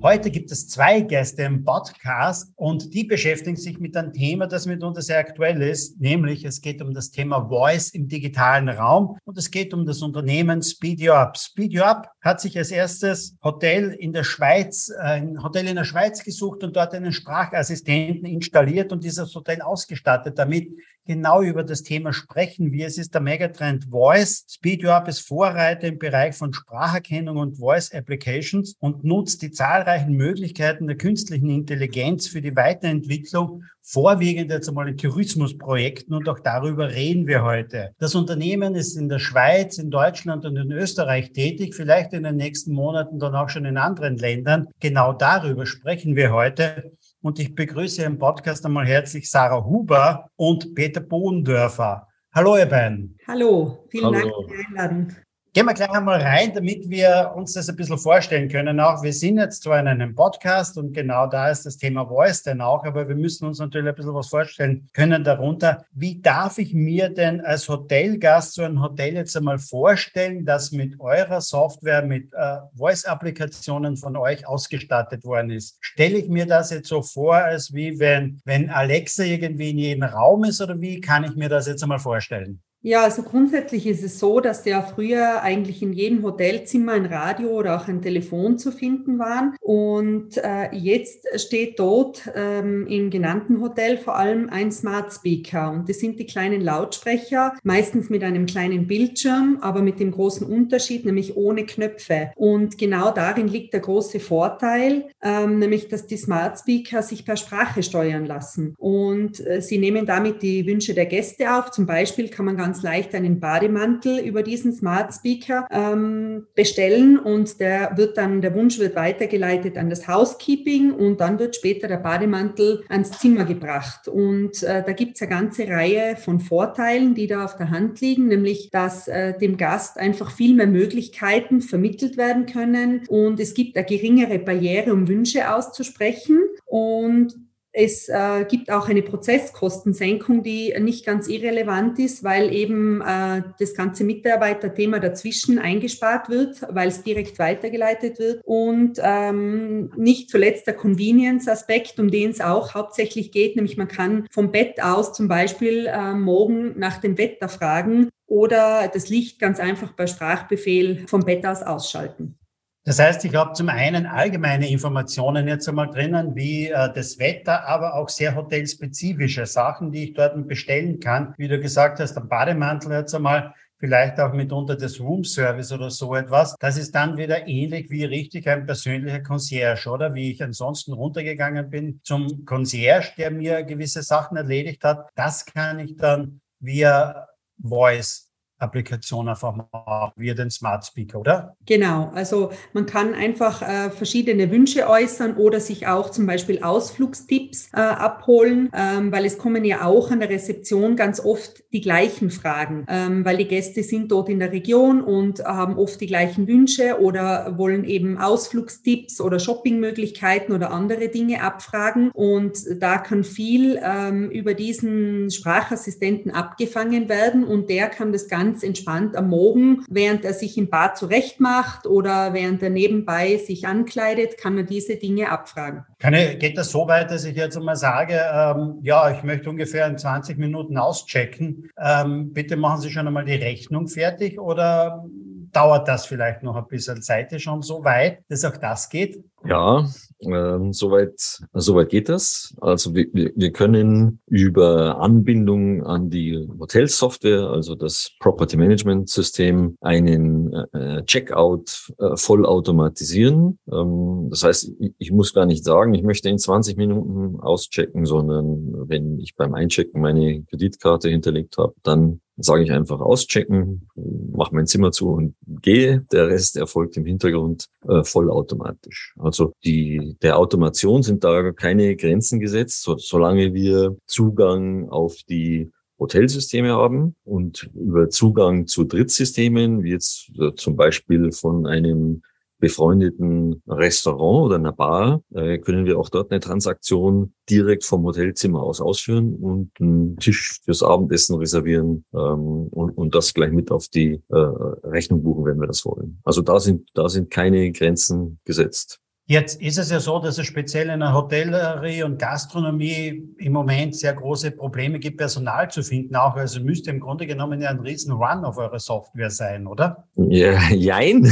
Heute gibt es zwei Gäste im Podcast und die beschäftigen sich mit einem Thema, das mitunter sehr aktuell ist, nämlich es geht um das Thema Voice im digitalen Raum und es geht um das Unternehmen Speed You Up. Speed You Up hat sich als erstes Hotel in der Schweiz, äh, ein Hotel in der Schweiz gesucht und dort einen Sprachassistenten installiert und dieses Hotel ausgestattet, damit genau über das Thema sprechen wir. Es ist der Megatrend Voice. Speed You Up ist Vorreiter im Bereich von Spracherkennung und Voice Applications und nutzt die zahlreichen Möglichkeiten der künstlichen Intelligenz für die Weiterentwicklung, vorwiegend jetzt einmal in Tourismusprojekten und auch darüber reden wir heute. Das Unternehmen ist in der Schweiz, in Deutschland und in Österreich tätig, vielleicht in den nächsten Monaten dann auch schon in anderen Ländern. Genau darüber sprechen wir heute. Und ich begrüße im Podcast einmal herzlich Sarah Huber und Peter Bohendörfer. Hallo, ihr beiden. Hallo, vielen Hallo. Dank für die Einladung. Gehen wir gleich einmal rein, damit wir uns das ein bisschen vorstellen können. Auch wir sind jetzt zwar in einem Podcast und genau da ist das Thema Voice dann auch, aber wir müssen uns natürlich ein bisschen was vorstellen können darunter. Wie darf ich mir denn als Hotelgast so ein Hotel jetzt einmal vorstellen, das mit eurer Software, mit äh, Voice-Applikationen von euch ausgestattet worden ist? Stelle ich mir das jetzt so vor, als wie wenn, wenn Alexa irgendwie in jedem Raum ist oder wie kann ich mir das jetzt einmal vorstellen? Ja, also grundsätzlich ist es so, dass ja früher eigentlich in jedem Hotelzimmer ein Radio oder auch ein Telefon zu finden waren. Und äh, jetzt steht dort ähm, im genannten Hotel vor allem ein Smart Speaker. Und das sind die kleinen Lautsprecher, meistens mit einem kleinen Bildschirm, aber mit dem großen Unterschied, nämlich ohne Knöpfe. Und genau darin liegt der große Vorteil, ähm, nämlich dass die Smart Speaker sich per Sprache steuern lassen. Und äh, sie nehmen damit die Wünsche der Gäste auf. Zum Beispiel kann man ganz ganz leicht einen Bademantel über diesen Smart Speaker ähm, bestellen und der wird dann, der Wunsch wird weitergeleitet an das Housekeeping und dann wird später der Bademantel ans Zimmer gebracht. Und äh, da gibt es eine ganze Reihe von Vorteilen, die da auf der Hand liegen, nämlich dass äh, dem Gast einfach viel mehr Möglichkeiten vermittelt werden können und es gibt eine geringere Barriere, um Wünsche auszusprechen. Und es äh, gibt auch eine Prozesskostensenkung, die nicht ganz irrelevant ist, weil eben äh, das ganze Mitarbeiterthema dazwischen eingespart wird, weil es direkt weitergeleitet wird. Und ähm, nicht zuletzt der Convenience-Aspekt, um den es auch hauptsächlich geht, nämlich man kann vom Bett aus zum Beispiel äh, morgen nach dem Wetter fragen oder das Licht ganz einfach per Sprachbefehl vom Bett aus ausschalten. Das heißt, ich habe zum einen allgemeine Informationen jetzt einmal drinnen, wie äh, das Wetter, aber auch sehr hotelspezifische Sachen, die ich dort bestellen kann. Wie du gesagt hast, der Bademantel jetzt einmal, vielleicht auch mitunter das Roomservice oder so etwas. Das ist dann wieder ähnlich wie richtig ein persönlicher Concierge, oder? Wie ich ansonsten runtergegangen bin zum Concierge, der mir gewisse Sachen erledigt hat. Das kann ich dann via Voice Applikation einfach mal wie den Smart Speaker, oder? Genau, also man kann einfach äh, verschiedene Wünsche äußern oder sich auch zum Beispiel Ausflugstipps äh, abholen, ähm, weil es kommen ja auch an der Rezeption ganz oft die gleichen Fragen, ähm, weil die Gäste sind dort in der Region und haben oft die gleichen Wünsche oder wollen eben Ausflugstipps oder Shoppingmöglichkeiten oder andere Dinge abfragen und da kann viel ähm, über diesen Sprachassistenten abgefangen werden und der kann das Ganze ganz entspannt am Morgen, während er sich im Bad zurechtmacht oder während er nebenbei sich ankleidet, kann er diese Dinge abfragen. Ich, geht das so weit, dass ich jetzt einmal sage, ähm, ja, ich möchte ungefähr in 20 Minuten auschecken. Ähm, bitte machen Sie schon einmal die Rechnung fertig oder dauert das vielleicht noch ein bisschen? Seid ihr schon so weit, dass auch das geht? Ja, ähm, soweit, soweit geht das. Also wir, wir können über Anbindung an die Hotelsoftware, also das Property Management System, einen äh, Checkout äh, voll automatisieren. Ähm, das heißt, ich, ich muss gar nicht sagen, ich möchte in 20 Minuten auschecken, sondern wenn ich beim Einchecken meine Kreditkarte hinterlegt habe, dann sage ich einfach auschecken, mache mein Zimmer zu und gehe. Der Rest erfolgt im Hintergrund äh, vollautomatisch. Also die, der Automation sind da keine Grenzen gesetzt, so, solange wir Zugang auf die Hotelsysteme haben und über Zugang zu Drittsystemen, wie jetzt äh, zum Beispiel von einem befreundeten Restaurant oder einer Bar, äh, können wir auch dort eine Transaktion direkt vom Hotelzimmer aus ausführen und einen Tisch fürs Abendessen reservieren ähm, und, und das gleich mit auf die äh, Rechnung buchen, wenn wir das wollen. Also da sind, da sind keine Grenzen gesetzt. Jetzt ist es ja so, dass es speziell in der Hotellerie und Gastronomie im Moment sehr große Probleme gibt, Personal zu finden. Auch also müsste im Grunde genommen ja ein riesen Run auf eure Software sein, oder? Ja, jein.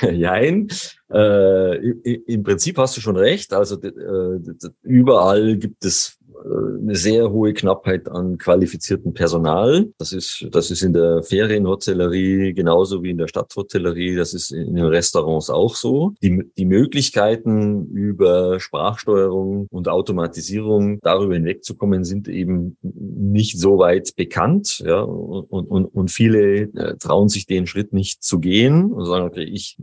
jein. Äh, Im Prinzip hast du schon recht. Also äh, überall gibt es eine sehr hohe Knappheit an qualifiziertem Personal. Das ist, das ist in der Ferienhotellerie genauso wie in der Stadthotellerie. Das ist in den Restaurants auch so. Die, die Möglichkeiten über Sprachsteuerung und Automatisierung darüber hinwegzukommen sind eben nicht so weit bekannt. Ja, und, und, und viele äh, trauen sich den Schritt nicht zu gehen und sagen, okay, ich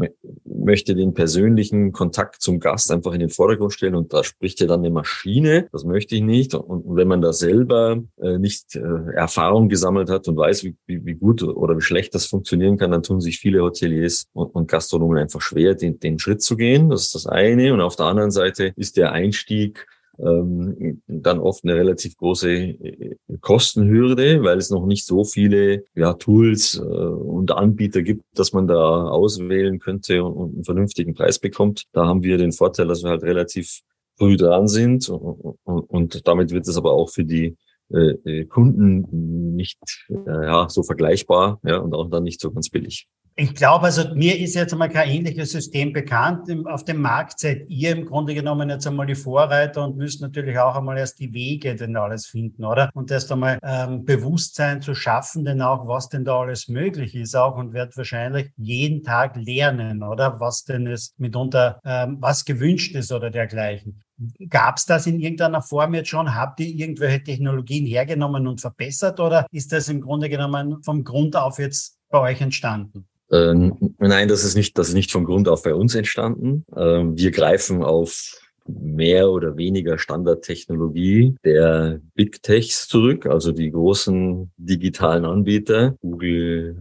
möchte den persönlichen Kontakt zum Gast einfach in den Vordergrund stellen und da spricht ja dann eine Maschine. Das möchte ich nicht. Und wenn man da selber äh, nicht äh, Erfahrung gesammelt hat und weiß, wie, wie, wie gut oder wie schlecht das funktionieren kann, dann tun sich viele Hoteliers und, und Gastronomen einfach schwer, den, den Schritt zu gehen. Das ist das eine. Und auf der anderen Seite ist der Einstieg ähm, dann oft eine relativ große äh, Kostenhürde, weil es noch nicht so viele ja, Tools äh, und Anbieter gibt, dass man da auswählen könnte und, und einen vernünftigen Preis bekommt. Da haben wir den Vorteil, dass wir halt relativ früh dran sind und, und damit wird es aber auch für die äh, äh, Kunden nicht ja, so vergleichbar ja, und auch dann nicht so ganz billig. Ich glaube, also mir ist jetzt einmal kein ähnliches System bekannt. Auf dem Markt seid ihr im Grunde genommen jetzt einmal die Vorreiter und müsst natürlich auch einmal erst die Wege denn alles finden, oder? Und erst einmal ähm, Bewusstsein zu schaffen, denn auch was denn da alles möglich ist auch und wird wahrscheinlich jeden Tag lernen, oder? Was denn es mitunter, ähm, was gewünscht ist oder dergleichen. Gab es das in irgendeiner Form jetzt schon? Habt ihr irgendwelche Technologien hergenommen und verbessert oder ist das im Grunde genommen vom Grund auf jetzt bei euch entstanden? Äh, nein, das ist nicht, das ist nicht von Grund auf bei uns entstanden. Äh, wir greifen auf mehr oder weniger Standardtechnologie der Big Techs zurück, also die großen digitalen Anbieter, Google,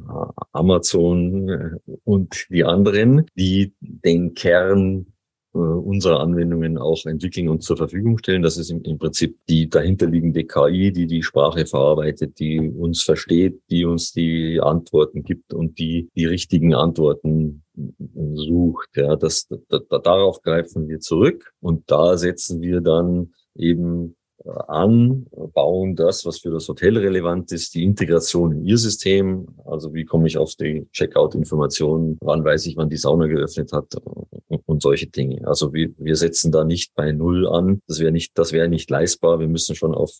Amazon äh, und die anderen, die den Kern äh, unsere Anwendungen auch entwickeln und zur Verfügung stellen. Das ist im, im, Prinzip die dahinterliegende KI, die die Sprache verarbeitet, die uns versteht, die uns die Antworten gibt und die die richtigen Antworten sucht. Ja, das, da, da, darauf greifen wir zurück und da setzen wir dann eben an, bauen das, was für das Hotel relevant ist, die Integration in ihr System. Also wie komme ich auf die Checkout-Informationen, wann weiß ich, wann die Sauna geöffnet hat und solche Dinge. Also wir, wir setzen da nicht bei Null an. Das wäre nicht, das wäre nicht leistbar. Wir müssen schon auf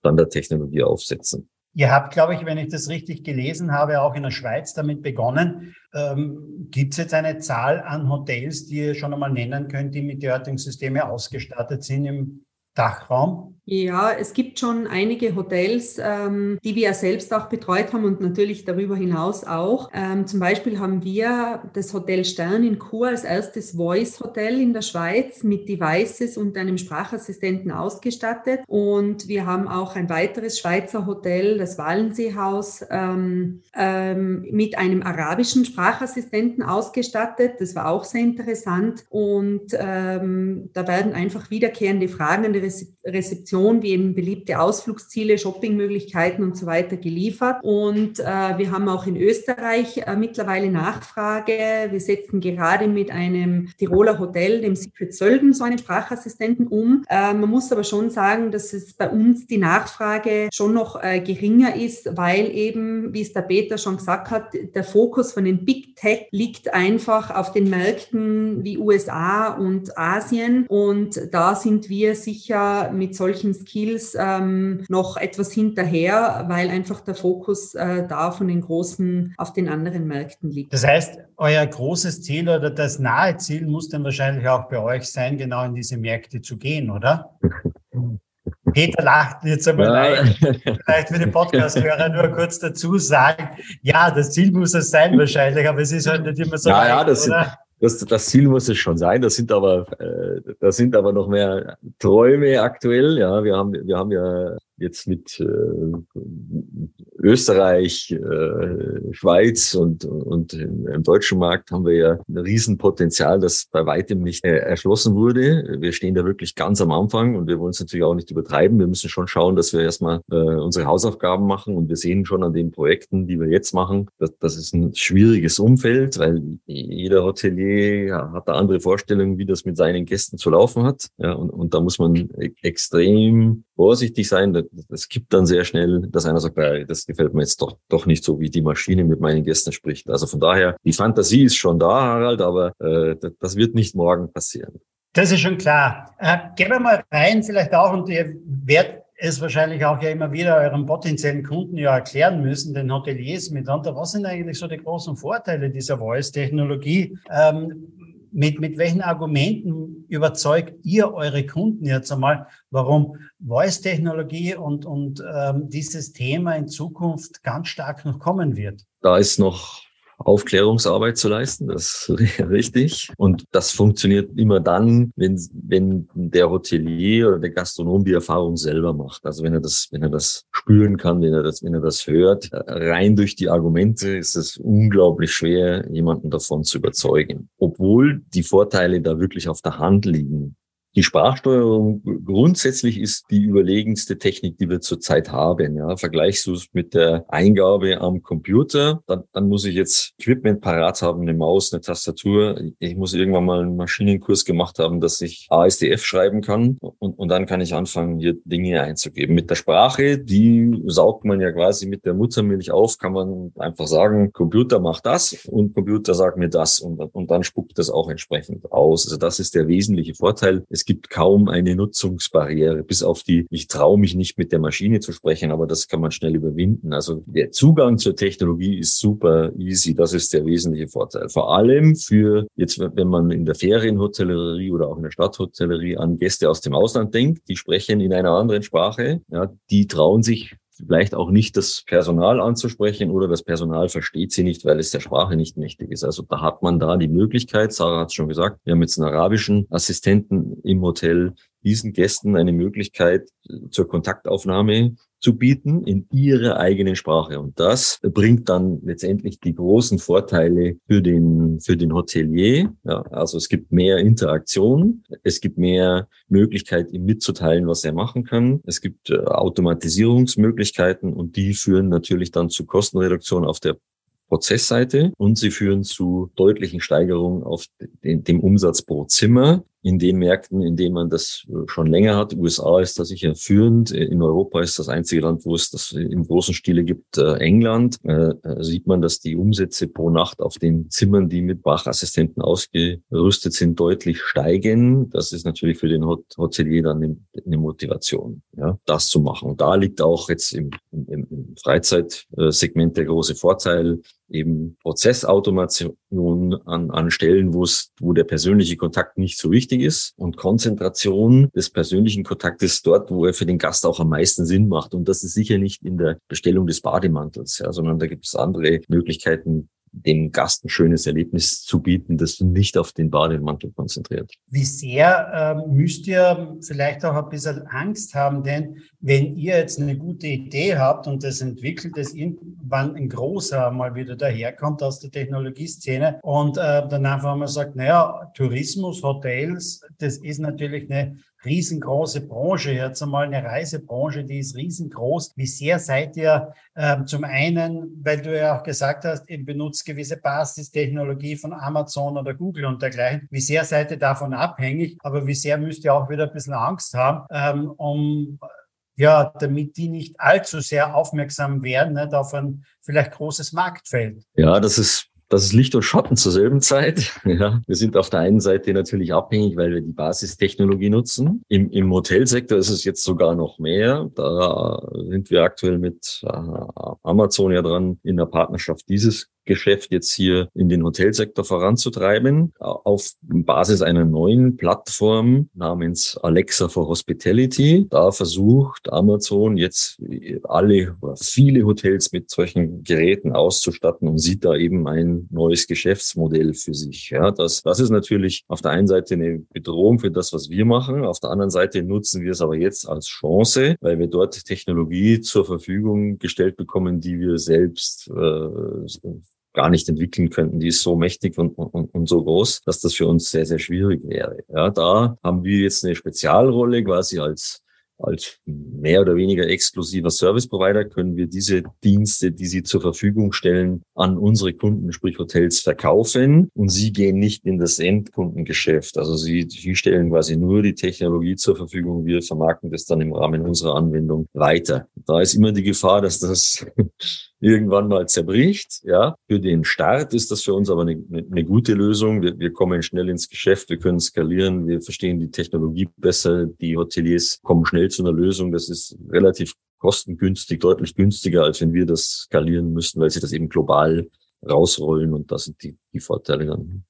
Standardtechnologie aufsetzen. Ihr habt, glaube ich, wenn ich das richtig gelesen habe, auch in der Schweiz damit begonnen. Ähm, Gibt es jetzt eine Zahl an Hotels, die ihr schon einmal nennen könnt, die mit derartigen Systemen ausgestattet sind im Dachraum? Ja, es gibt schon einige Hotels, ähm, die wir selbst auch betreut haben und natürlich darüber hinaus auch. Ähm, zum Beispiel haben wir das Hotel Stern in Chur als erstes Voice-Hotel in der Schweiz mit Devices und einem Sprachassistenten ausgestattet. Und wir haben auch ein weiteres Schweizer Hotel, das Wallenseehaus, ähm, ähm, mit einem arabischen Sprachassistenten ausgestattet. Das war auch sehr interessant. Und ähm, da werden einfach wiederkehrende Fragen an die Rezeption Destination wie eben beliebte Ausflugsziele, Shoppingmöglichkeiten und so weiter geliefert. Und äh, wir haben auch in Österreich äh, mittlerweile Nachfrage. Wir setzen gerade mit einem Tiroler Hotel, dem Secret Sölden, so einen Sprachassistenten um. Äh, man muss aber schon sagen, dass es bei uns die Nachfrage schon noch äh, geringer ist, weil eben, wie es der Peter schon gesagt hat, der Fokus von den Big Tech liegt einfach auf den Märkten wie USA und Asien. Und da sind wir sicher mit solchen solchen Skills ähm, noch etwas hinterher, weil einfach der Fokus äh, da von den großen auf den anderen Märkten liegt. Das heißt, euer großes Ziel oder das nahe Ziel muss dann wahrscheinlich auch bei euch sein, genau in diese Märkte zu gehen, oder? Peter lacht jetzt einmal ja. Vielleicht für den Podcast-Hörer nur kurz dazu sagen, ja, das Ziel muss es sein wahrscheinlich, aber es ist halt nicht immer so. Ja, leicht, ja, das, oder? Das, das Ziel muss es schon sein. Das sind aber, äh, das sind aber noch mehr Träume aktuell. Ja, wir haben, wir haben ja jetzt mit äh, Österreich, äh, Schweiz und, und im deutschen Markt haben wir ja ein Riesenpotenzial, das bei weitem nicht äh, erschlossen wurde. Wir stehen da wirklich ganz am Anfang und wir wollen es natürlich auch nicht übertreiben. Wir müssen schon schauen, dass wir erstmal äh, unsere Hausaufgaben machen und wir sehen schon an den Projekten, die wir jetzt machen, dass das ist ein schwieriges Umfeld, weil jeder Hotelier hat da andere Vorstellungen, wie das mit seinen Gästen zu laufen hat. Ja, und, und da muss man e-, extrem vorsichtig sein. Es gibt dann sehr schnell, dass einer sagt, das gefällt mir jetzt doch, doch nicht so, wie die Maschine mit meinen Gästen spricht. Also von daher, die Fantasie ist schon da, Harald, aber äh, das wird nicht morgen passieren. Das ist schon klar. Äh, gehen wir mal rein, vielleicht auch, und ihr werdet es wahrscheinlich auch ja immer wieder euren potenziellen Kunden ja erklären müssen, den Hoteliers mitunter. Was sind eigentlich so die großen Vorteile dieser Voice-Technologie? Ähm, mit, mit welchen Argumenten überzeugt ihr eure Kunden jetzt einmal, warum Voice-Technologie und, und ähm, dieses Thema in Zukunft ganz stark noch kommen wird? Da ist noch Aufklärungsarbeit zu leisten, das ist richtig. Und das funktioniert immer dann, wenn, wenn der Hotelier oder der Gastronom die Erfahrung selber macht. Also wenn er das, wenn er das spüren kann, wenn er das, wenn er das hört, rein durch die Argumente ist es unglaublich schwer, jemanden davon zu überzeugen. Obwohl die Vorteile da wirklich auf der Hand liegen. Die Sprachsteuerung grundsätzlich ist die überlegenste Technik, die wir zurzeit haben. Ja, vergleichst du es mit der Eingabe am Computer, dann, dann muss ich jetzt Equipment parat haben, eine Maus, eine Tastatur. Ich muss irgendwann mal einen Maschinenkurs gemacht haben, dass ich ASDF schreiben kann und, und dann kann ich anfangen, hier Dinge einzugeben. Mit der Sprache, die saugt man ja quasi mit der Muttermilch auf, kann man einfach sagen, Computer macht das und Computer sagt mir das und, und dann spuckt das auch entsprechend aus. Also das ist der wesentliche Vorteil. Es gibt kaum eine Nutzungsbarriere, bis auf die, ich traue mich nicht mit der Maschine zu sprechen, aber das kann man schnell überwinden. Also der Zugang zur Technologie ist super easy. Das ist der wesentliche Vorteil. Vor allem für jetzt, wenn man in der Ferienhotellerie oder auch in der Stadthotellerie an Gäste aus dem Ausland denkt, die sprechen in einer anderen Sprache, ja, die trauen sich vielleicht auch nicht das Personal anzusprechen oder das Personal versteht sie nicht, weil es der Sprache nicht mächtig ist. Also da hat man da die Möglichkeit, Sarah hat es schon gesagt, wir haben jetzt einen arabischen Assistenten im Hotel, diesen Gästen eine Möglichkeit zur Kontaktaufnahme zu bieten in ihrer eigenen Sprache. Und das bringt dann letztendlich die großen Vorteile für den, für den Hotelier. Ja, also es gibt mehr Interaktion, es gibt mehr Möglichkeit, ihm mitzuteilen, was er machen kann. Es gibt äh, Automatisierungsmöglichkeiten und die führen natürlich dann zu Kostenreduktion auf der Prozessseite und sie führen zu deutlichen Steigerungen auf dem, dem Umsatz pro Zimmer in den Märkten, in denen man das schon länger hat. USA ist da sicher führend. In Europa ist das einzige Land, wo es das im großen Stile gibt, äh, England. Äh, sieht man, dass die Umsätze pro Nacht auf den Zimmern, die mit Wachassistenten ausgerüstet sind, deutlich steigen. Das ist natürlich für den Hotelier dann eine Motivation, ja, das zu machen. Und da liegt auch jetzt im, im, im Freizeitsegment der große Vorteil, eben Prozessautomation an, an Stellen, wo es, wo der persönliche Kontakt nicht so wichtig ist und Konzentration des persönlichen Kontaktes dort, wo er für den Gast auch am meisten Sinn macht. Und das ist sicher nicht in der Bestellung des Bademantels, ja, sondern da gibt es andere Möglichkeiten, dem Gast ein schönes Erlebnis zu bieten, das nicht auf den Bademantel konzentriert. Wie sehr äh, müsst ihr vielleicht auch ein bisschen Angst haben, denn wenn ihr jetzt eine gute Idee habt und das entwickelt, dass irgendwann ein großer mal wieder daherkommt aus der Technologieszene und äh, dann einfach mal sagt, naja, Tourismus, Hotels, das ist natürlich eine riesengroße Branche, jetzt einmal eine Reisebranche, die ist riesengroß. Wie sehr seid ihr äh, zum einen, weil du ja auch gesagt hast, ihr benutzt gewisse Basistechnologie von Amazon oder Google und dergleichen, wie sehr seid ihr davon abhängig, aber wie sehr müsst ihr auch wieder ein bisschen Angst haben, ähm, um ja, damit die nicht allzu sehr aufmerksam werden nicht, auf ein vielleicht großes Marktfeld. Ja, das ist das ist Licht und Schatten zur selben Zeit. Ja, wir sind auf der einen Seite natürlich abhängig, weil wir die Basistechnologie nutzen. Im, im Hotelsektor ist es jetzt sogar noch mehr. Da sind wir aktuell mit äh, Amazon ja dran, in der Partnerschaft dieses Geschäft jetzt hier in den Hotelsektor voranzutreiben, auf Basis einer neuen Plattform namens Alexa for Hospitality. Da versucht Amazon jetzt alle oder viele Hotels mit solchen Geräten auszustatten und sieht da eben ein neues Geschäftsmodell für sich. Ja, das, das ist natürlich auf der einen Seite eine Bedrohung für das, was wir machen. Auf der anderen Seite nutzen wir es aber jetzt als Chance, weil wir dort Technologie zur Verfügung gestellt bekommen, die wir selbst äh, gar nicht entwickeln könnten. Die ist so mächtig und, und, und so groß, dass das für uns sehr, sehr schwierig wäre. Ja, da haben wir jetzt eine Spezialrolle quasi als als mehr oder weniger exklusiver Service Provider können wir diese Dienste, die sie zur Verfügung stellen, an unsere Kunden, sprich Hotels, verkaufen und sie gehen nicht in das Endkundengeschäft. Also sie, sie stellen quasi nur die Technologie zur Verfügung. Wir vermarkten das dann im Rahmen unserer Anwendung weiter. Da ist immer die Gefahr, dass das irgendwann mal zerbricht. Ja, für den Start ist das für uns aber eine, eine gute Lösung. Wir, wir, kommen schnell ins Geschäft, wir können skalieren, wir verstehen die Technologie besser, die Hoteliers kommen schnell zu einer Lösung. Das ist relativ kostengünstig, deutlich günstiger, als wenn wir das skalieren müssten, weil sie das eben global rausrollen und das sind die, die Vorteile dann.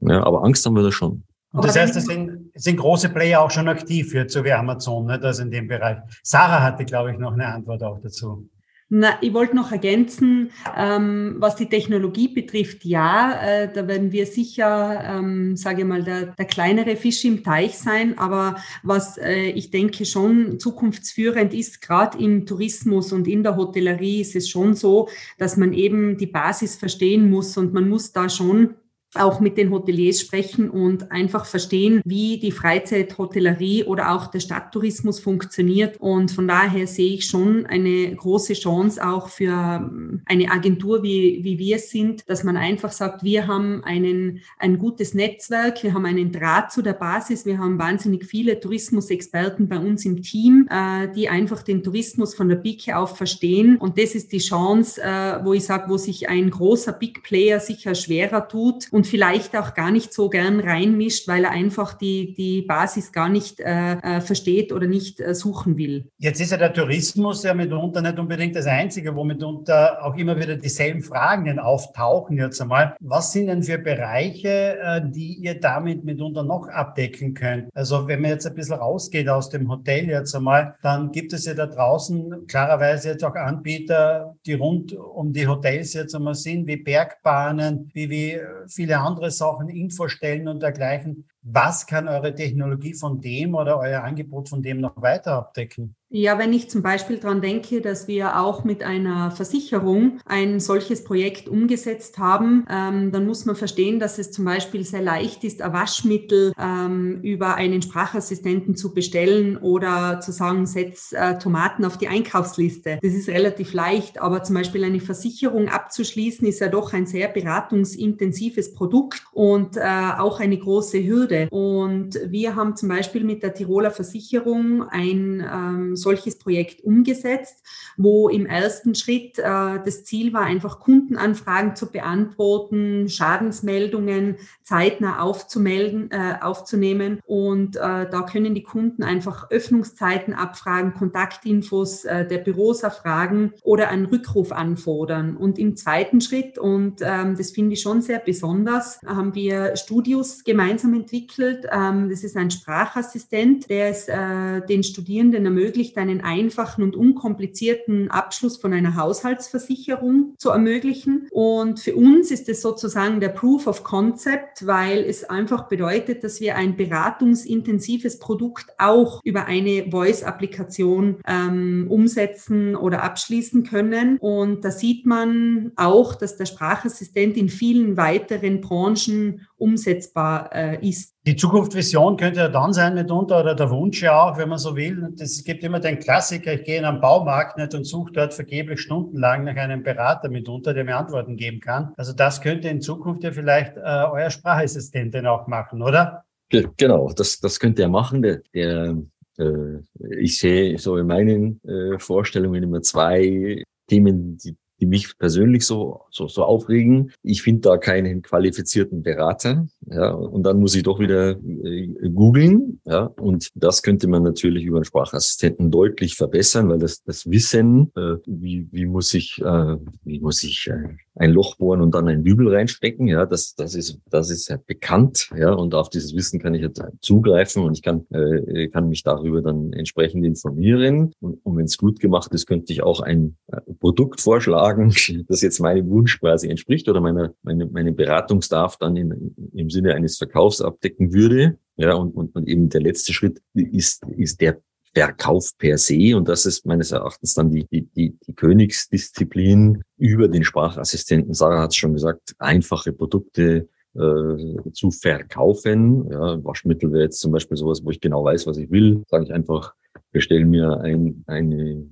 Ja, aber Angst haben wir da schon. Und das heißt, es sind, sind große Player auch schon aktiv jetzt, so wie Amazon, ne, das in dem Bereich. Sarah hatte, glaube ich, noch eine Antwort auch dazu. Na, ich wollte noch ergänzen, ähm, was die Technologie betrifft, ja, äh, da werden wir sicher, ähm, sage ich mal, der, der kleinere Fisch im Teich sein, aber was äh, ich denke schon zukunftsführend ist, gerade im Tourismus und in der Hotellerie ist es schon so, dass man eben die Basis verstehen muss und man muss da schon auch mit den Hoteliers sprechen und einfach verstehen, wie die Freizeithotellerie oder auch der Stadttourismus funktioniert. Und von daher sehe ich schon eine große Chance auch für ähm, eine Agentur, wie, wie wir es sind, dass man einfach sagt, wir haben einen, ein gutes Netzwerk, wir haben einen Draht zu der Basis, wir haben wahnsinnig viele Tourismusexperten bei uns im Team, äh, die einfach den Tourismus von der Pike auf verstehen. Und das ist die Chance, äh, wo ich sage, wo sich ein großer Big Player sicher schwerer tut und vielleicht auch gar nicht so gern reinmischt, weil er einfach die, die Basis gar nicht äh, äh, versteht oder nicht äh, suchen will. Jetzt ist ja der Tourismus ja mitunter nicht unbedingt das Einzige, wo mitunter auch immer wieder dieselben Fragen auftauchen jetzt einmal. Was sind denn für Bereiche, äh, die ihr damit mitunter noch abdecken könnt? Also wenn man jetzt ein bisschen rausgeht aus dem Hotel jetzt einmal, dann gibt es ja da draußen klarerweise jetzt auch Anbieter, die rund um die Hotels jetzt einmal sind, wie Bergbahnen, wie, wie viele viele andere Sachen, Infostellen und dergleichen. Was kann eure Technologie von dem oder euer Angebot von dem noch weiter abdecken? Ja, wenn ich zum Beispiel daran denke, dass wir auch mit einer Versicherung ein solches Projekt umgesetzt haben, ähm, dann muss man verstehen, dass es zum Beispiel sehr leicht ist, ein Waschmittel ähm, über einen Sprachassistenten zu bestellen oder zu sagen, setz äh, Tomaten auf die Einkaufsliste. Das ist relativ leicht, aber zum Beispiel eine Versicherung abzuschließen, ist ja doch ein sehr beratungsintensives Produkt und äh, auch eine große Hürde. Und wir haben zum Beispiel mit der Tiroler Versicherung ein ähm, solches Projekt umgesetzt, wo im ersten Schritt äh, das Ziel war, einfach Kundenanfragen zu beantworten, Schadensmeldungen zeitnah aufzumelden, äh, aufzunehmen. Und äh, da können die Kunden einfach Öffnungszeiten abfragen, Kontaktinfos äh, der Büros erfragen oder einen Rückruf anfordern. Und im zweiten Schritt, und ähm, das finde ich schon sehr besonders, haben wir Studios gemeinsam entwickelt. Ähm, das ist ein Sprachassistent, der es äh, den Studierenden ermöglicht, einen einfachen und unkomplizierten Abschluss von einer Haushaltsversicherung zu ermöglichen. Und für uns ist es sozusagen der Proof of Concept, weil es einfach bedeutet, dass wir ein beratungsintensives Produkt auch über eine Voice-Applikation ähm, umsetzen oder abschließen können. Und da sieht man auch, dass der Sprachassistent in vielen weiteren Branchen umsetzbar äh, ist. Die Zukunftsvision könnte ja dann sein mitunter, oder der Wunsch ja auch, wenn man so will. Es gibt immer den Klassiker, ich gehe in einen Baumarkt nicht und suche dort vergeblich stundenlang nach einem Berater mitunter, der mir Antworten geben kann. Also das könnte in Zukunft ja vielleicht äh, euer Sprachassistent dann auch machen, oder? Genau, das, das könnte er machen. Der, der äh, ich sehe so in meinen äh, Vorstellungen immer zwei Themen, die, die mich persönlich so, so, so aufregen. Ich finde da keinen qualifizierten Berater. Ja, und dann muss ich doch wieder äh, googeln. Ja, und das könnte man natürlich über einen Sprachassistenten deutlich verbessern, weil das, das Wissen, äh, wie, wie muss ich, äh, wie muss ich äh, ein Loch bohren und dann ein Dübel reinstecken. Ja, das, das ist, das ist ja bekannt. Ja, und auf dieses Wissen kann ich jetzt zugreifen und ich kann, äh, kann mich darüber dann entsprechend informieren. Und, und wenn es gut gemacht ist, könnte ich auch ein äh, Produkt vorschlagen, das jetzt meinem Wunsch quasi entspricht oder meiner, meine, meine Beratungsdarf dann in, im Sinne eines Verkaufs abdecken würde. Ja, und, und, und eben der letzte Schritt ist, ist der Verkauf per se. Und das ist meines Erachtens dann die, die, die, die Königsdisziplin über den Sprachassistenten. Sarah hat es schon gesagt, einfache Produkte äh, zu verkaufen. Ja, Waschmittel wäre jetzt zum Beispiel sowas, wo ich genau weiß, was ich will. Sage ich einfach, bestell mir ein, eine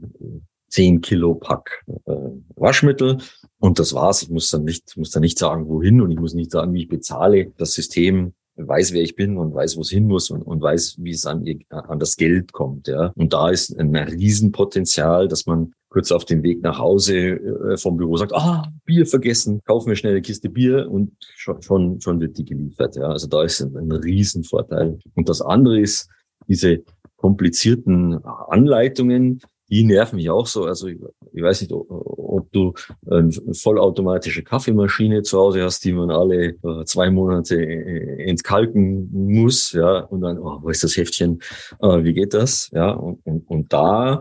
10 Kilo Pack äh, Waschmittel und das war's. Ich muss dann nicht, muss dann nicht sagen, wohin und ich muss nicht sagen, wie ich bezahle. Das System weiß, wer ich bin und weiß, wo es hin muss und, und weiß, wie es an, an das Geld kommt. Ja. Und da ist ein Riesenpotenzial, dass man kurz auf dem Weg nach Hause äh, vom Büro sagt, ah, Bier vergessen, kaufen wir schnell eine Kiste Bier und schon, schon, schon wird die geliefert. Ja. Also da ist ein, ein Riesenvorteil. Und das andere ist, diese komplizierten Anleitungen, die nerven mich auch so. Also ich, ich weiß nicht, ob du eine vollautomatische Kaffeemaschine zu Hause hast, die man alle äh, zwei Monate äh, entkalken muss, ja, und dann, oh, wo ist das Heftchen? Äh, wie geht das? Ja, und, und, und da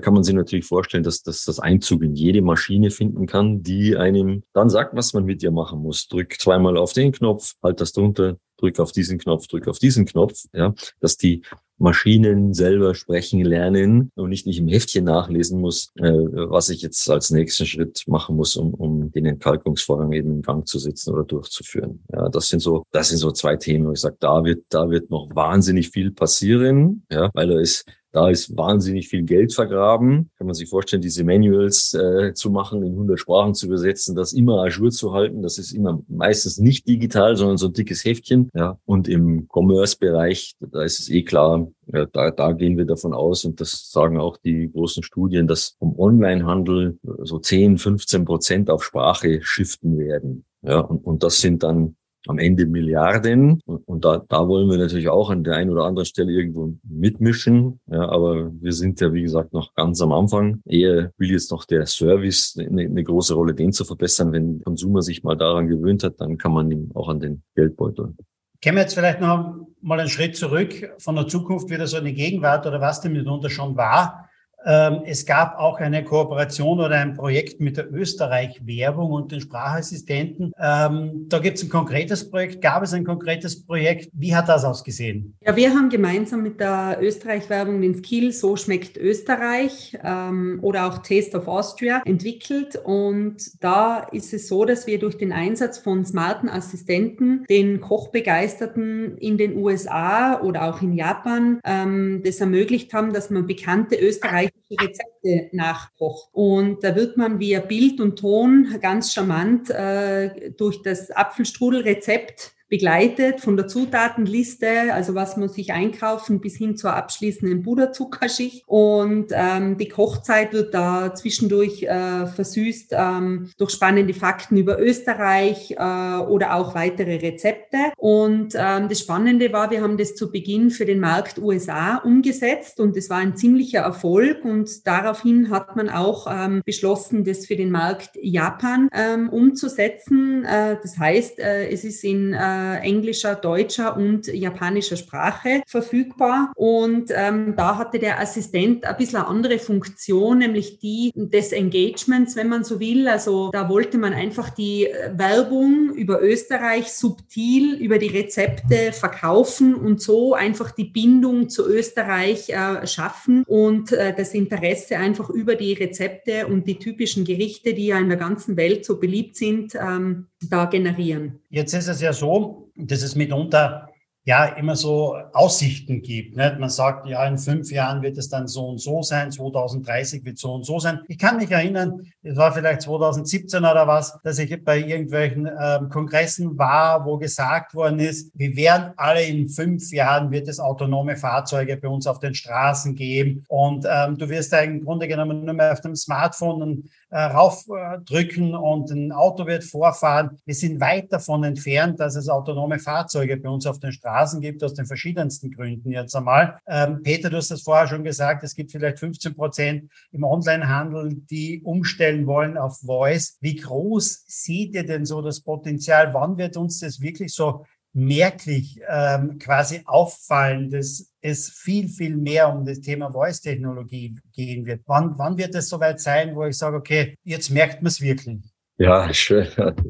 kann man sich natürlich vorstellen, dass, dass das Einzug in jede Maschine finden kann, die einem dann sagt, was man mit ihr machen muss. Drück zweimal auf den Knopf, halt das drunter, drück auf diesen Knopf, drück auf diesen Knopf, ja, dass die Maschinen selber sprechen lernen und ich nicht im Heftchen nachlesen muss, äh, was ich jetzt als nächsten Schritt machen muss, um, um den Entkalkungsvorgang eben in Gang zu setzen oder durchzuführen. Ja, das sind so, das sind so zwei Themen, wo ich sage, da wird, da wird noch wahnsinnig viel passieren, ja, weil da ist da ist wahnsinnig viel Geld vergraben. Kann man sich vorstellen, diese Manuals äh, zu machen, in 100 Sprachen zu übersetzen, das immer ajour zu halten. Das ist immer meistens nicht digital, sondern so ein dickes Heftchen. Ja. Und im Commerce-Bereich, da ist es eh klar, ja, da, da gehen wir davon aus, und das sagen auch die großen Studien, dass vom Onlinehandel so 10, 15 Prozent auf Sprache shiften werden. Ja, und, und das sind dann am Ende Milliarden. Und, da, da wollen wir natürlich auch an der einen oder anderen Stelle irgendwo mitmischen. Ja, aber wir sind ja, wie gesagt, noch ganz am Anfang. Eher will jetzt noch der Service eine, eine große Rolle, den zu verbessern. Wenn der Konsumer sich mal daran gewöhnt hat, dann kann man ihm auch an den Geldbeutel. Kämen wir jetzt vielleicht noch mal einen Schritt zurück von der Zukunft wieder so eine Gegenwart oder was denn mitunter schon war. Ähm, es gab auch eine Kooperation oder ein Projekt mit der Österreich-Werbung und den Sprachassistenten. Ähm, da gibt es ein konkretes Projekt. Gab es ein konkretes Projekt? Wie hat das ausgesehen? Ja, wir haben gemeinsam mit der Österreich-Werbung den Skill So schmeckt Österreich ähm, oder auch Taste of Austria entwickelt. Und da ist es so, dass wir durch den Einsatz von smarten Assistenten den Kochbegeisterten in den USA oder auch in Japan das ermöglicht haben, dass man bekannte Österreich Rezepte nachkocht. Und da wird man via Bild und Ton ganz charmant äh, durch das Apfelstrudelrezept begleitet von der Zutatenliste, also was muss ich einkaufen, bis hin zur abschließenden Puderzuckerschicht. Und ähm, die Kochzeit wird da zwischendurch äh, versüßt ähm, durch spannende Fakten über Österreich äh, oder auch weitere Rezepte. Und ähm, das Spannende war, wir haben das zu Beginn für den Markt USA umgesetzt und es war ein ziemlicher Erfolg. Und daraufhin hat man auch ähm, beschlossen, das für den Markt Japan ähm, umzusetzen. Äh, das heißt, äh, es ist in äh, äh, englischer, deutscher und japanischer Sprache verfügbar. Und ähm, da hatte der Assistent ein bisschen eine andere Funktion, nämlich die des Engagements, wenn man so will. Also da wollte man einfach die äh, Werbung über Österreich subtil über die Rezepte verkaufen und so einfach die Bindung zu Österreich äh, schaffen und äh, das Interesse einfach über die Rezepte und die typischen Gerichte, die ja in der ganzen Welt so beliebt sind, ähm, da generieren. Jetzt ist es ja so, dass es mitunter ja immer so Aussichten gibt. Nicht? Man sagt, ja, in fünf Jahren wird es dann so und so sein, 2030 wird so und so sein. Ich kann mich erinnern, es war vielleicht 2017 oder was, dass ich bei irgendwelchen ähm, Kongressen war, wo gesagt worden ist, wir werden alle in fünf Jahren wird es autonome Fahrzeuge bei uns auf den Straßen geben und ähm, du wirst da im Grunde genommen nur mehr auf dem Smartphone äh, raufdrücken und ein Auto wird vorfahren. Wir sind weit davon entfernt, dass es autonome Fahrzeuge bei uns auf den Straßen gibt, aus den verschiedensten Gründen jetzt einmal. Ähm, Peter, du hast das vorher schon gesagt, es gibt vielleicht 15 Prozent im Onlinehandel, die umstellen wollen auf Voice. Wie groß seht ihr denn so das Potenzial? Wann wird uns das wirklich so merklich ähm, quasi auffallen, dass es viel, viel mehr um das Thema Voice-Technologie gehen wird. Wann, wann wird es soweit sein, wo ich sage, okay, jetzt merkt man es wirklich? Ja.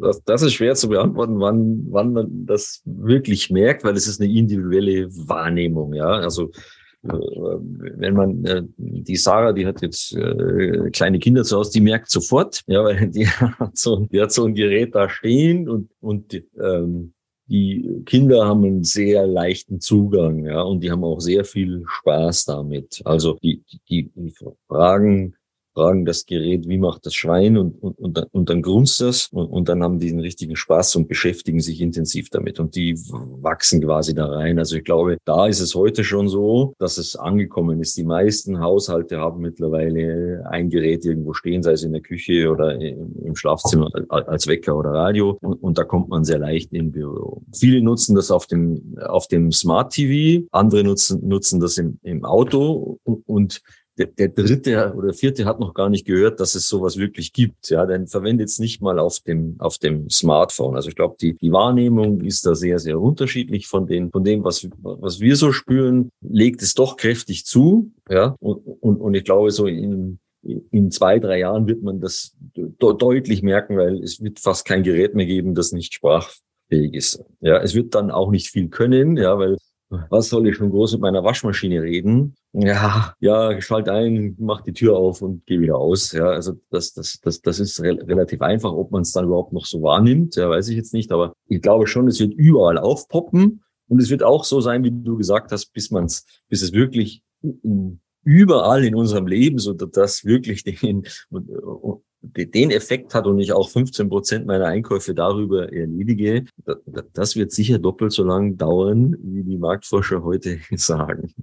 Das, das ist schwer zu beantworten, wann, wann man das wirklich merkt, weil es ist eine individuelle Wahrnehmung. Ja, also äh, wenn man äh, die Sarah, die hat jetzt äh, kleine Kinder zu Hause, die merkt sofort, ja, weil die hat so, die hat so ein Gerät da stehen und und ähm, die Kinder haben einen sehr leichten Zugang, ja, und die haben auch sehr viel Spaß damit. Also die, die, die fragen fragen das Gerät, wie macht das Schwein und, und, und, dann, und dann grunzt das und, und dann haben die einen richtigen Spaß und beschäftigen sich intensiv damit und die wachsen quasi da rein. Also ich glaube, da ist es heute schon so, dass es angekommen ist. Die meisten Haushalte haben mittlerweile ein Gerät irgendwo stehen, sei es in der Küche oder im Schlafzimmer als Wecker oder Radio und, und da kommt man sehr leicht im Büro. Viele nutzen das auf dem, auf dem Smart TV, andere nutzen, nutzen das im, im Auto und, und der, der dritte oder vierte hat noch gar nicht gehört, dass es sowas wirklich gibt. Ja, denn verwendet es nicht mal auf dem, auf dem Smartphone. Also ich glaube, die, die Wahrnehmung ist da sehr, sehr unterschiedlich von den, von dem, was, was wir so spüren, legt es doch kräftig zu. Ja, und, und, und ich glaube, so in, in zwei, drei Jahren wird man das de deutlich merken, weil es wird fast kein Gerät mehr geben, das nicht sprachfähig ist. Ja, es wird dann auch nicht viel können, ja, weil was soll ich schon groß mit meiner Waschmaschine reden? Ja, ja, schalt ein, mach die Tür auf und geh wieder aus. Ja, also das, das, das, das ist re relativ einfach. Ob man es dann überhaupt noch so wahrnimmt, ja, weiß ich jetzt nicht. Aber ich glaube schon, es wird überall aufpoppen. Und es wird auch so sein, wie du gesagt hast, bis man es, bis es wirklich überall in unserem Leben, so dass das wirklich den, den Effekt hat und ich auch 15 Prozent meiner Einkäufe darüber erledige, das wird sicher doppelt so lang dauern, wie die Marktforscher heute sagen.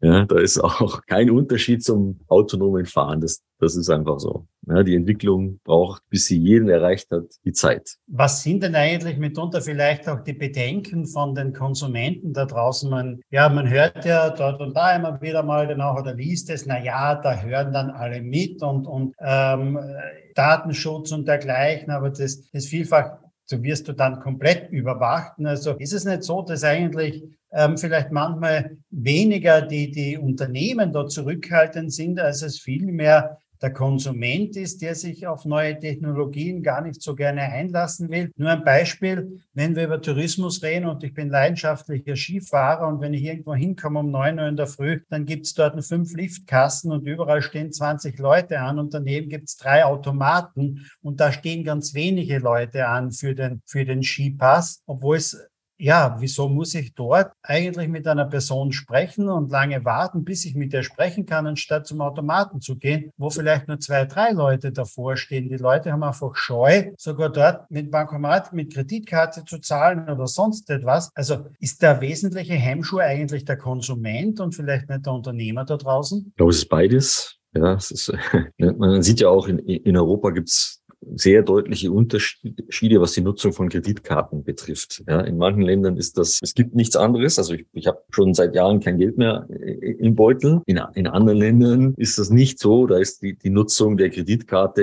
Ja, da ist auch kein Unterschied zum autonomen Fahren. Das, das ist einfach so. Ja, die Entwicklung braucht, bis sie jeden erreicht hat, die Zeit. Was sind denn eigentlich mitunter vielleicht auch die Bedenken von den Konsumenten da draußen? Man, ja, man hört ja dort und da immer wieder mal genau oder liest es, na ja, da hören dann alle mit und, und ähm, Datenschutz und dergleichen, aber das, das vielfach so wirst du dann komplett überwacht. Also ist es nicht so, dass eigentlich ähm, vielleicht manchmal weniger die, die Unternehmen da zurückhaltend sind, als es vielmehr der Konsument ist, der sich auf neue Technologien gar nicht so gerne einlassen will. Nur ein Beispiel, wenn wir über Tourismus reden und ich bin leidenschaftlicher Skifahrer und wenn ich irgendwo hinkomme um neun Uhr in der Früh, dann gibt es dort fünf Liftkasten und überall stehen 20 Leute an und daneben gibt es drei Automaten und da stehen ganz wenige Leute an für den, für den Skipass, obwohl es ja, wieso muss ich dort eigentlich mit einer Person sprechen und lange warten, bis ich mit ihr sprechen kann, anstatt zum Automaten zu gehen, wo vielleicht nur zwei, drei Leute davor stehen. Die Leute haben einfach Scheu, sogar dort mit Bankomat, mit Kreditkarte zu zahlen oder sonst etwas. Also ist der wesentliche Hemmschuh eigentlich der Konsument und vielleicht nicht der Unternehmer da draußen? Ich glaube, es ist beides. Ja, es ist, man sieht ja auch, in, in Europa gibt's sehr deutliche Unterschiede, was die Nutzung von Kreditkarten betrifft. Ja, in manchen Ländern ist das, es gibt nichts anderes. Also ich, ich habe schon seit Jahren kein Geld mehr im Beutel. In, in anderen Ländern ist das nicht so. Da ist die, die Nutzung der Kreditkarte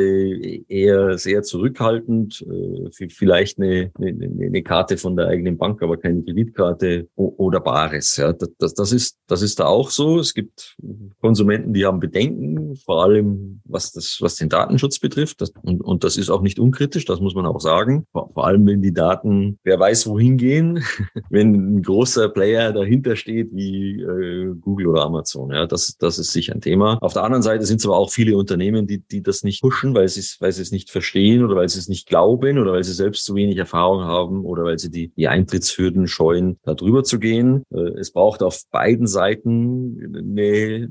eher sehr zurückhaltend. Äh, vielleicht eine, eine, eine Karte von der eigenen Bank, aber keine Kreditkarte oder Bares. Ja, das, das, ist, das ist da auch so. Es gibt Konsumenten, die haben Bedenken, vor allem was das, was den Datenschutz betrifft. Und, und das ist auch nicht unkritisch, das muss man auch sagen. Vor allem, wenn die Daten, wer weiß wohin gehen, wenn ein großer Player dahinter steht wie äh, Google oder Amazon. Ja, das, das ist sicher ein Thema. Auf der anderen Seite sind es aber auch viele Unternehmen, die, die das nicht pushen, weil sie, es, weil sie es nicht verstehen oder weil sie es nicht glauben oder weil sie selbst zu wenig Erfahrung haben oder weil sie die, die Eintrittshürden scheuen, da drüber zu gehen. Äh, es braucht auf beiden Seiten eine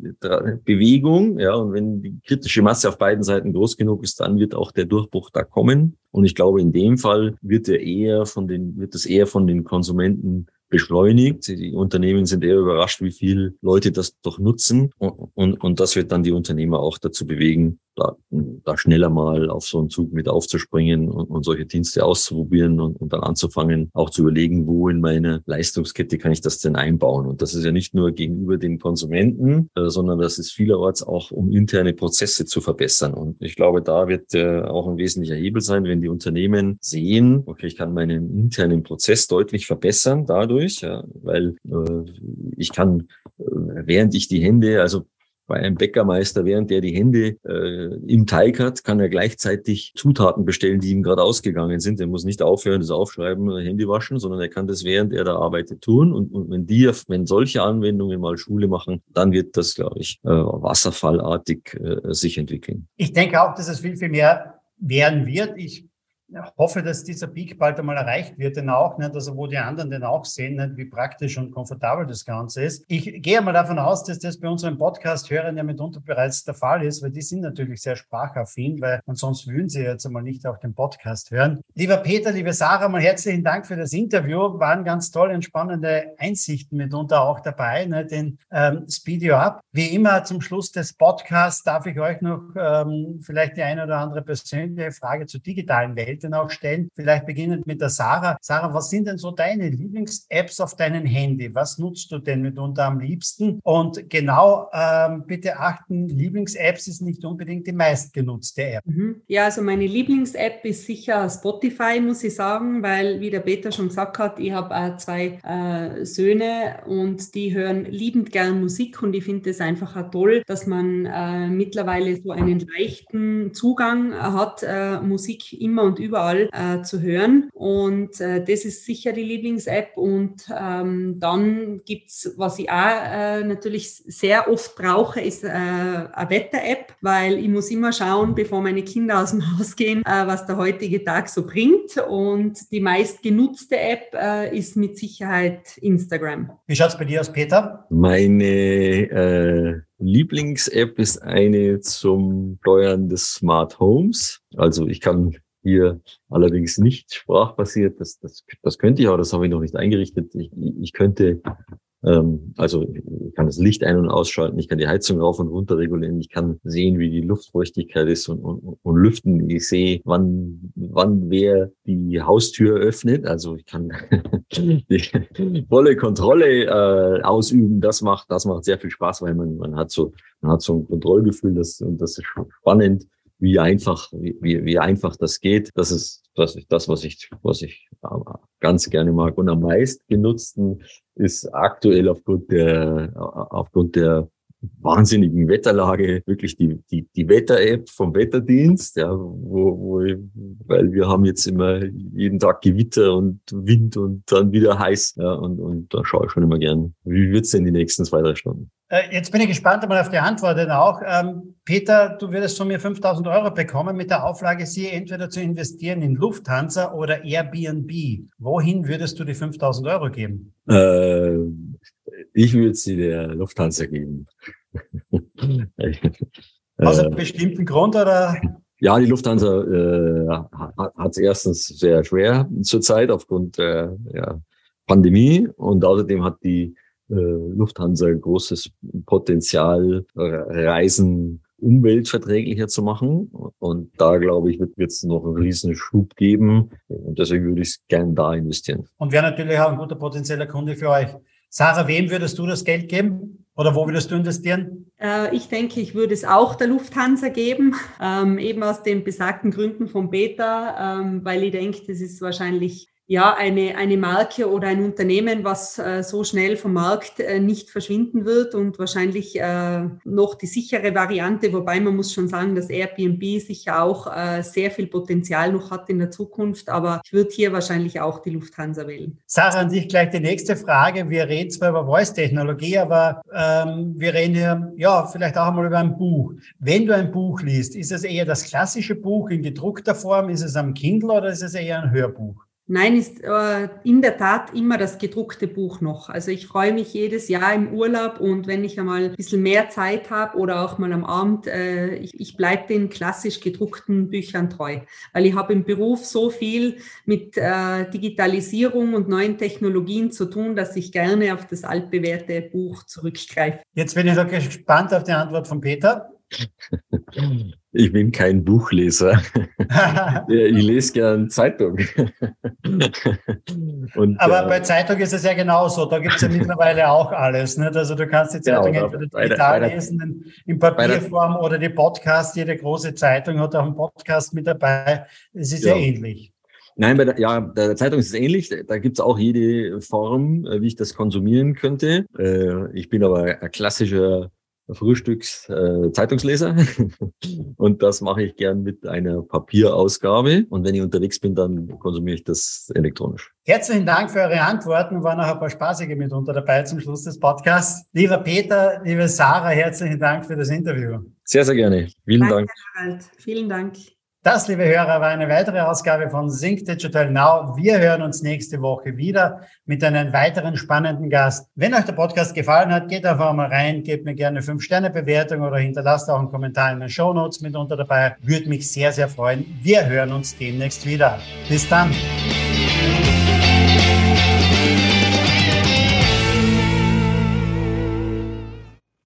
Bewegung. Ja, und wenn die kritische Masse auf beiden Seiten groß genug ist, dann wird auch der Durch Durchbruch da kommen. Und ich glaube, in dem Fall wird er eher von den, wird es eher von den Konsumenten beschleunigt. Die Unternehmen sind eher überrascht, wie viele Leute das doch nutzen. Und, und, und das wird dann die Unternehmer auch dazu bewegen, da, da schneller mal auf so einen Zug mit aufzuspringen und, und solche Dienste auszuprobieren und, und dann anzufangen, auch zu überlegen, wo in meine Leistungskette kann ich das denn einbauen. Und das ist ja nicht nur gegenüber den Konsumenten, äh, sondern das ist vielerorts auch, um interne Prozesse zu verbessern. Und ich glaube, da wird äh, auch ein wesentlicher Hebel sein, wenn die Unternehmen sehen, okay, ich kann meinen internen Prozess deutlich verbessern dadurch, ja, weil äh, ich kann, äh, während ich die Hände, also bei einem Bäckermeister, während der die Hände äh, im Teig hat, kann er gleichzeitig Zutaten bestellen, die ihm gerade ausgegangen sind. Er muss nicht aufhören, das Aufschreiben, Handy waschen, sondern er kann das während er da arbeitet tun. Und, und wenn die, wenn solche Anwendungen mal Schule machen, dann wird das, glaube ich, äh, wasserfallartig äh, sich entwickeln. Ich denke auch, dass es viel, viel mehr werden wird. Ich hoffe, dass dieser Peak bald einmal erreicht wird, denn auch, nicht, also wo die anderen den auch sehen, nicht, wie praktisch und komfortabel das Ganze ist. Ich gehe mal davon aus, dass das bei unseren Podcast-Hörern ja mitunter bereits der Fall ist, weil die sind natürlich sehr sprachaffin, weil ansonsten würden sie jetzt einmal nicht auch den Podcast hören. Lieber Peter, liebe Sarah, mal herzlichen Dank für das Interview. Waren ganz tolle und spannende Einsichten mitunter auch dabei, ne, den ähm, Speedio Up. Wie immer zum Schluss des Podcasts darf ich euch noch ähm, vielleicht die eine oder andere persönliche Frage zur digitalen Welt dann auch stellen. Vielleicht beginnend mit der Sarah. Sarah, was sind denn so deine Lieblings-Apps auf deinem Handy? Was nutzt du denn mitunter am liebsten? Und genau, ähm, bitte achten, Lieblings-Apps ist nicht unbedingt die meistgenutzte App. Mhm. Ja, also meine Lieblings-App ist sicher Spotify, muss ich sagen, weil, wie der Peter schon gesagt hat, ich habe äh, zwei äh, Söhne und die hören liebend gern Musik und ich finde es einfach auch toll, dass man äh, mittlerweile so einen leichten Zugang hat, äh, Musik immer und überall äh, zu hören. Und äh, das ist sicher die Lieblings-App. Und ähm, dann gibt's was ich auch äh, natürlich sehr oft brauche, ist äh, eine Wetter-App, weil ich muss immer schauen, bevor meine Kinder aus dem Haus gehen, äh, was der heutige Tag so bringt. Und die meist genutzte App äh, ist mit Sicherheit Instagram. Wie schaut's bei dir aus, Peter? Meine äh, Lieblings-App ist eine zum Steuern des Smart Homes. Also ich kann hier allerdings nicht sprachbasiert. Das, das, das könnte ich, aber das habe ich noch nicht eingerichtet. Ich, ich könnte, ähm, also ich kann das Licht ein- und ausschalten, ich kann die Heizung rauf und runter regulieren, ich kann sehen, wie die Luftfeuchtigkeit ist und, und, und lüften. Ich sehe, wann, wann wer die Haustür öffnet. Also ich kann die volle Kontrolle äh, ausüben. Das macht, das macht sehr viel Spaß, weil man, man hat so, man hat so ein Kontrollgefühl, das, und das ist spannend wie einfach, wie, wie einfach das geht. Das ist das, das was ich, was ich ganz gerne mag. Und am meisten genutzten ist aktuell aufgrund der, aufgrund der wahnsinnigen Wetterlage wirklich die, die, die Wetter-App vom Wetterdienst, ja, wo, wo, weil wir haben jetzt immer jeden Tag Gewitter und Wind und dann wieder heiß, ja, und, und da schaue ich schon immer gern, wie wird's denn die nächsten zwei, drei Stunden? Äh, jetzt bin ich gespannt einmal auf die Antwort denn auch. Ähm, Peter, du würdest von mir 5000 Euro bekommen mit der Auflage, sie entweder zu investieren in Lufthansa oder Airbnb. Wohin würdest du die 5000 Euro geben? Äh, ich würde sie der Lufthansa geben. Aus einem äh, bestimmten Grund oder? Ja, die Lufthansa äh, hat es erstens sehr schwer zurzeit aufgrund der ja, Pandemie und außerdem hat die Lufthansa großes Potenzial, Reisen umweltverträglicher zu machen. Und da, glaube ich, wird es noch einen riesen Schub geben. Und deswegen würde ich gerne da investieren. Und wäre natürlich auch ein guter potenzieller Kunde für euch. Sarah, wem würdest du das Geld geben? Oder wo würdest du investieren? Äh, ich denke, ich würde es auch der Lufthansa geben, ähm, eben aus den besagten Gründen von Beta, ähm, weil ich denke, das ist wahrscheinlich ja, eine, eine Marke oder ein Unternehmen, was äh, so schnell vom Markt äh, nicht verschwinden wird und wahrscheinlich äh, noch die sichere Variante, wobei man muss schon sagen, dass Airbnb sicher auch äh, sehr viel Potenzial noch hat in der Zukunft, aber ich würde hier wahrscheinlich auch die Lufthansa wählen. Sarah, an dich gleich die nächste Frage. Wir reden zwar über Voice-Technologie, aber ähm, wir reden hier, ja, vielleicht auch einmal über ein Buch. Wenn du ein Buch liest, ist es eher das klassische Buch in gedruckter Form, ist es am Kindle oder ist es eher ein Hörbuch? Nein, ist äh, in der Tat immer das gedruckte Buch noch. Also ich freue mich jedes Jahr im Urlaub und wenn ich einmal ein bisschen mehr Zeit habe oder auch mal am Abend, äh, ich, ich bleibe den klassisch gedruckten Büchern treu, weil ich habe im Beruf so viel mit äh, Digitalisierung und neuen Technologien zu tun, dass ich gerne auf das altbewährte Buch zurückgreife. Jetzt bin ich doch gespannt auf die Antwort von Peter. ich bin kein Buchleser. ich lese gern Zeitung. Und, Aber äh, bei Zeitung ist es ja genauso. Da gibt es ja mittlerweile auch alles. Nicht? Also du kannst die Zeitung genau, entweder digital der, lesen, in Papierform oder die Podcast. Jede große Zeitung hat auch einen Podcast mit dabei. Es ist ja, ja ähnlich. Nein, bei der, ja, der Zeitung ist es ähnlich. Da gibt's auch jede Form, äh, wie ich das konsumieren könnte. Äh, ich bin aber ein klassischer Frühstücks-Zeitungsleser äh, und das mache ich gern mit einer Papierausgabe. Und wenn ich unterwegs bin, dann konsumiere ich das elektronisch. Herzlichen Dank für eure Antworten. Waren noch ein paar spaßige mitunter dabei zum Schluss des Podcasts. Lieber Peter, liebe Sarah, herzlichen Dank für das Interview. Sehr, sehr gerne. Vielen Danke, Dank. Harald. Vielen Dank. Das, liebe Hörer, war eine weitere Ausgabe von Sync Digital Now. Wir hören uns nächste Woche wieder mit einem weiteren spannenden Gast. Wenn euch der Podcast gefallen hat, geht einfach mal rein, gebt mir gerne eine 5-Sterne-Bewertung oder hinterlasst auch einen Kommentar in den Show Notes mit unter dabei. Würde mich sehr, sehr freuen. Wir hören uns demnächst wieder. Bis dann.